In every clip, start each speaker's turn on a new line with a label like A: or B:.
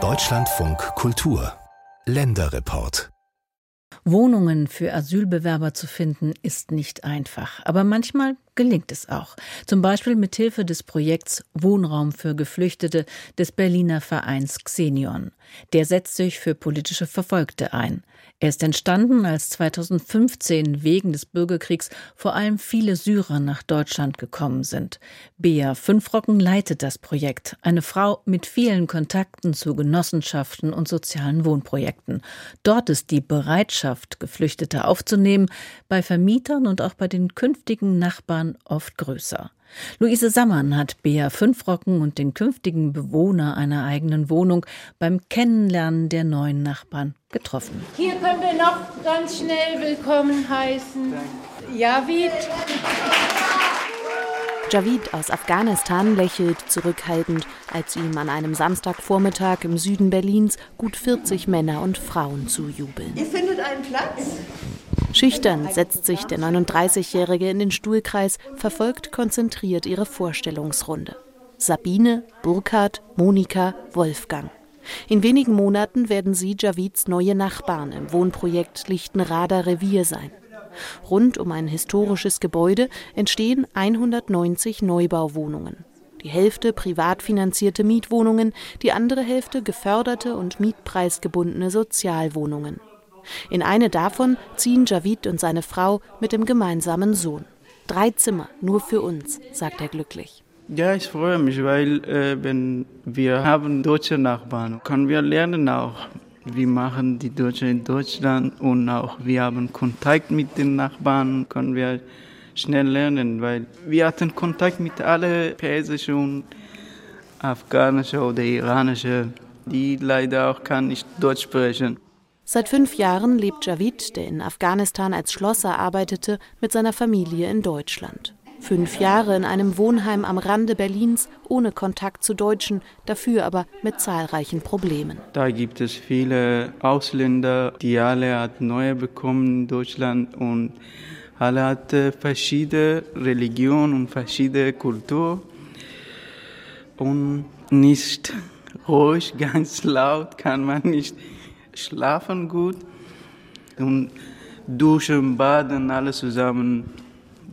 A: Deutschlandfunk Kultur Länderreport
B: Wohnungen für Asylbewerber zu finden, ist nicht einfach. Aber manchmal gelingt es auch. Zum Beispiel mit Hilfe des Projekts Wohnraum für Geflüchtete des Berliner Vereins Xenion. Der setzt sich für politische Verfolgte ein. Er ist entstanden, als 2015 wegen des Bürgerkriegs vor allem viele Syrer nach Deutschland gekommen sind. Bea Fünfrocken leitet das Projekt, eine Frau mit vielen Kontakten zu Genossenschaften und sozialen Wohnprojekten. Dort ist die Bereitschaft, Geflüchtete aufzunehmen, bei Vermietern und auch bei den künftigen Nachbarn oft größer. Luise Sammann hat Bea Fünfrocken und den künftigen Bewohner einer eigenen Wohnung beim Kennenlernen der neuen Nachbarn getroffen.
C: Hier können wir noch ganz schnell willkommen heißen. Javid.
D: Javid aus Afghanistan lächelt zurückhaltend, als ihm an einem Samstagvormittag im Süden Berlins gut 40 Männer und Frauen zujubeln.
C: Ihr findet einen Platz?
D: Schüchtern setzt sich der 39-Jährige in den Stuhlkreis, verfolgt konzentriert ihre Vorstellungsrunde. Sabine, Burkhard, Monika, Wolfgang. In wenigen Monaten werden sie Javids neue Nachbarn im Wohnprojekt Lichtenrader Revier sein. Rund um ein historisches Gebäude entstehen 190 Neubauwohnungen. Die Hälfte privat finanzierte Mietwohnungen, die andere Hälfte geförderte und mietpreisgebundene Sozialwohnungen. In eine davon ziehen Javid und seine Frau mit dem gemeinsamen Sohn. Drei Zimmer, nur für uns, sagt er glücklich.
E: Ja, ich freue mich, weil äh, wenn wir haben deutsche Nachbarn, können wir lernen auch, wie machen die Deutschen in Deutschland und auch wir haben Kontakt mit den Nachbarn, können wir schnell lernen, weil wir hatten Kontakt mit allen persischen afghanischen oder iranischen, die leider auch kann nicht Deutsch sprechen.
D: Seit fünf Jahren lebt Javid, der in Afghanistan als Schlosser arbeitete, mit seiner Familie in Deutschland. Fünf Jahre in einem Wohnheim am Rande Berlins, ohne Kontakt zu Deutschen, dafür aber mit zahlreichen Problemen.
E: Da gibt es viele Ausländer, die alle hat neue bekommen in Deutschland und alle hat verschiedene Religionen und verschiedene Kultur und nicht ruhig, ganz laut kann man nicht schlafen gut und duschen, baden, alles zusammen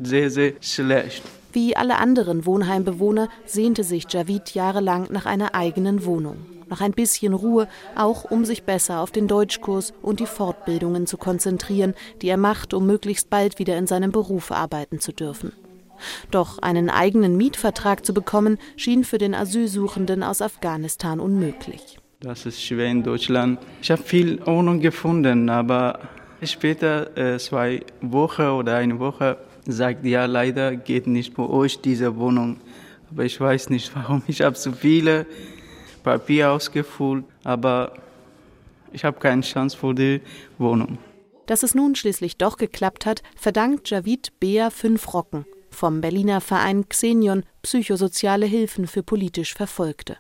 E: sehr, sehr schlecht.
D: Wie alle anderen Wohnheimbewohner sehnte sich Javid jahrelang nach einer eigenen Wohnung. Nach ein bisschen Ruhe, auch um sich besser auf den Deutschkurs und die Fortbildungen zu konzentrieren, die er macht, um möglichst bald wieder in seinem Beruf arbeiten zu dürfen. Doch einen eigenen Mietvertrag zu bekommen, schien für den Asylsuchenden aus Afghanistan unmöglich.
E: Das ist schwer in Deutschland. Ich habe viel Wohnung gefunden, aber später, äh, zwei Wochen oder eine Woche, sagt ja, leider geht nicht bei euch diese Wohnung. Aber ich weiß nicht warum. Ich habe so viele Papiere ausgefüllt, aber ich habe keine Chance für die Wohnung.
D: Dass es nun schließlich doch geklappt hat, verdankt Javid Bea fünf Rocken vom Berliner Verein Xenion Psychosoziale Hilfen für politisch Verfolgte.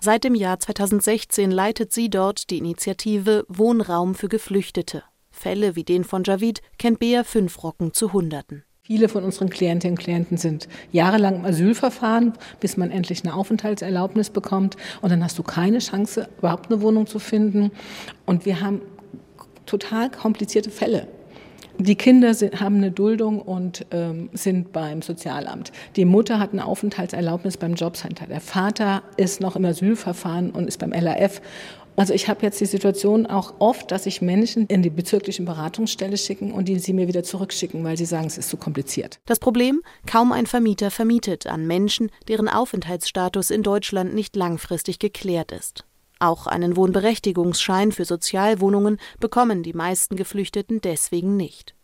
D: Seit dem Jahr 2016 leitet sie dort die Initiative Wohnraum für Geflüchtete. Fälle wie den von Javid kennt Bea Fünfrocken zu Hunderten.
F: Viele von unseren Klientinnen und Klienten sind jahrelang im Asylverfahren, bis man endlich eine Aufenthaltserlaubnis bekommt. Und dann hast du keine Chance, überhaupt eine Wohnung zu finden. Und wir haben total komplizierte Fälle. Die Kinder sind, haben eine Duldung und ähm, sind beim Sozialamt. Die Mutter hat eine Aufenthaltserlaubnis beim Jobcenter. Der Vater ist noch im Asylverfahren und ist beim LAF. Also ich habe jetzt die Situation auch oft, dass ich Menschen in die bezirklichen Beratungsstelle schicken und die sie mir wieder zurückschicken, weil sie sagen, es ist zu kompliziert.
D: Das Problem, kaum ein Vermieter vermietet an Menschen, deren Aufenthaltsstatus in Deutschland nicht langfristig geklärt ist. Auch einen Wohnberechtigungsschein für Sozialwohnungen bekommen die meisten Geflüchteten deswegen nicht.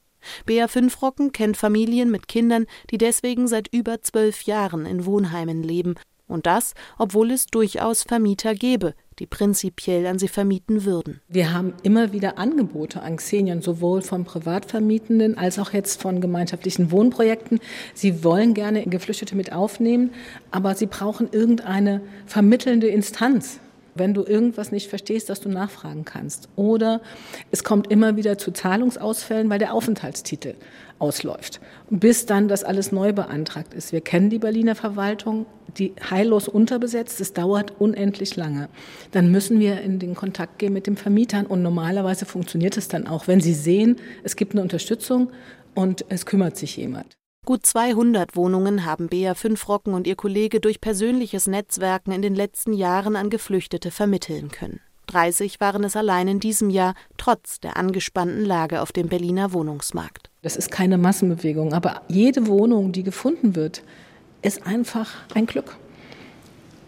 D: Bea Fünfrocken kennt Familien mit Kindern, die deswegen seit über zwölf Jahren in Wohnheimen leben, und das, obwohl es durchaus Vermieter gäbe, die prinzipiell an sie vermieten würden.
F: Wir haben immer wieder Angebote an Xenion, sowohl von Privatvermietenden als auch jetzt von gemeinschaftlichen Wohnprojekten. Sie wollen gerne Geflüchtete mit aufnehmen, aber sie brauchen irgendeine vermittelnde Instanz wenn du irgendwas nicht verstehst, dass du nachfragen kannst. Oder es kommt immer wieder zu Zahlungsausfällen, weil der Aufenthaltstitel ausläuft, bis dann das alles neu beantragt ist. Wir kennen die Berliner Verwaltung, die heillos unterbesetzt, es dauert unendlich lange. Dann müssen wir in den Kontakt gehen mit den Vermietern und normalerweise funktioniert es dann auch, wenn sie sehen, es gibt eine Unterstützung und es kümmert sich jemand.
D: Gut 200 Wohnungen haben Bea Fünfrocken und ihr Kollege durch persönliches Netzwerken in den letzten Jahren an Geflüchtete vermitteln können. 30 waren es allein in diesem Jahr, trotz der angespannten Lage auf dem Berliner Wohnungsmarkt.
F: Das ist keine Massenbewegung, aber jede Wohnung, die gefunden wird, ist einfach ein Glück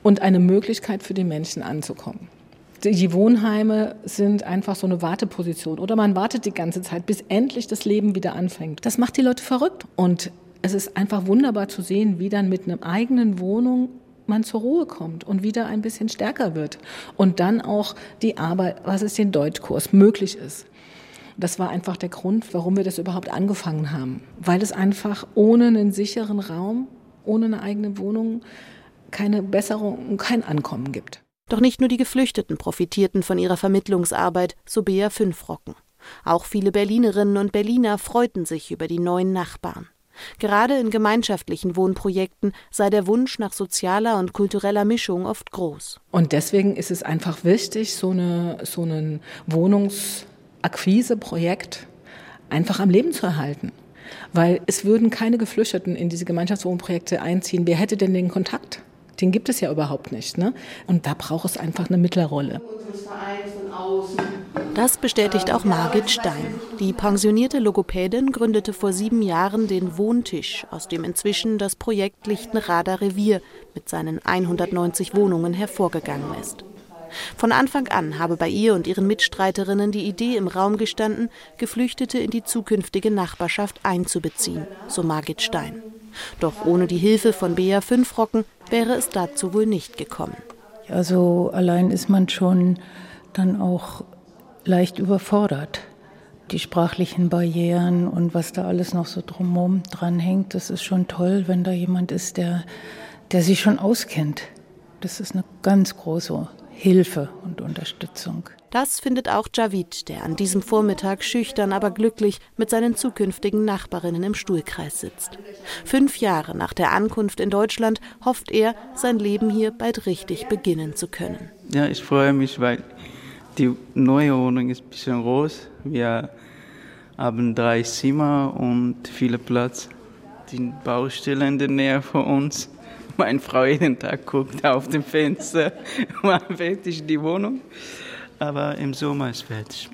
F: und eine Möglichkeit für die Menschen anzukommen. Die Wohnheime sind einfach so eine Warteposition oder man wartet die ganze Zeit, bis endlich das Leben wieder anfängt. Das macht die Leute verrückt und es ist einfach wunderbar zu sehen, wie dann mit einer eigenen Wohnung man zur Ruhe kommt und wieder ein bisschen stärker wird. Und dann auch die Arbeit, was ist den Deutschkurs, möglich ist. Das war einfach der Grund, warum wir das überhaupt angefangen haben. Weil es einfach ohne einen sicheren Raum, ohne eine eigene Wohnung keine Besserung und kein Ankommen gibt.
D: Doch nicht nur die Geflüchteten profitierten von ihrer Vermittlungsarbeit, so Bea Fünfrocken. Auch viele Berlinerinnen und Berliner freuten sich über die neuen Nachbarn. Gerade in gemeinschaftlichen Wohnprojekten sei der Wunsch nach sozialer und kultureller Mischung oft groß.
F: Und deswegen ist es einfach wichtig, so, eine, so ein Wohnungsakquiseprojekt einfach am Leben zu erhalten. Weil es würden keine Geflüchteten in diese Gemeinschaftswohnprojekte einziehen. Wer hätte denn den Kontakt? Den gibt es ja überhaupt nicht. Ne? Und da braucht es einfach eine Mittlerrolle.
D: Das bestätigt auch Margit Stein. Die pensionierte Logopädin gründete vor sieben Jahren den Wohntisch, aus dem inzwischen das Projekt Lichtenrader Revier mit seinen 190 Wohnungen hervorgegangen ist. Von Anfang an habe bei ihr und ihren Mitstreiterinnen die Idee im Raum gestanden, Geflüchtete in die zukünftige Nachbarschaft einzubeziehen, so Margit Stein. Doch ohne die Hilfe von Bea Fünfrocken wäre es dazu wohl nicht gekommen.
G: Also allein ist man schon dann auch leicht überfordert. Die sprachlichen Barrieren und was da alles noch so drumherum dran hängt, das ist schon toll, wenn da jemand ist, der, der sich schon auskennt. Das ist eine ganz große Hilfe und Unterstützung.
D: Das findet auch Javid, der an diesem Vormittag schüchtern, aber glücklich mit seinen zukünftigen Nachbarinnen im Stuhlkreis sitzt. Fünf Jahre nach der Ankunft in Deutschland hofft er, sein Leben hier bald richtig beginnen zu können.
E: Ja, ich freue mich, weil die neue Wohnung ist ein bisschen groß. Wir haben drei Zimmer und viel Platz. Die Baustelle in der Nähe von uns meine Frau jeden Tag guckt auf dem Fenster, wann fertig die Wohnung. Aber im Sommer ist fertig.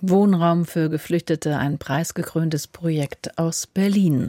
B: Wohnraum für Geflüchtete, ein preisgekröntes Projekt aus Berlin.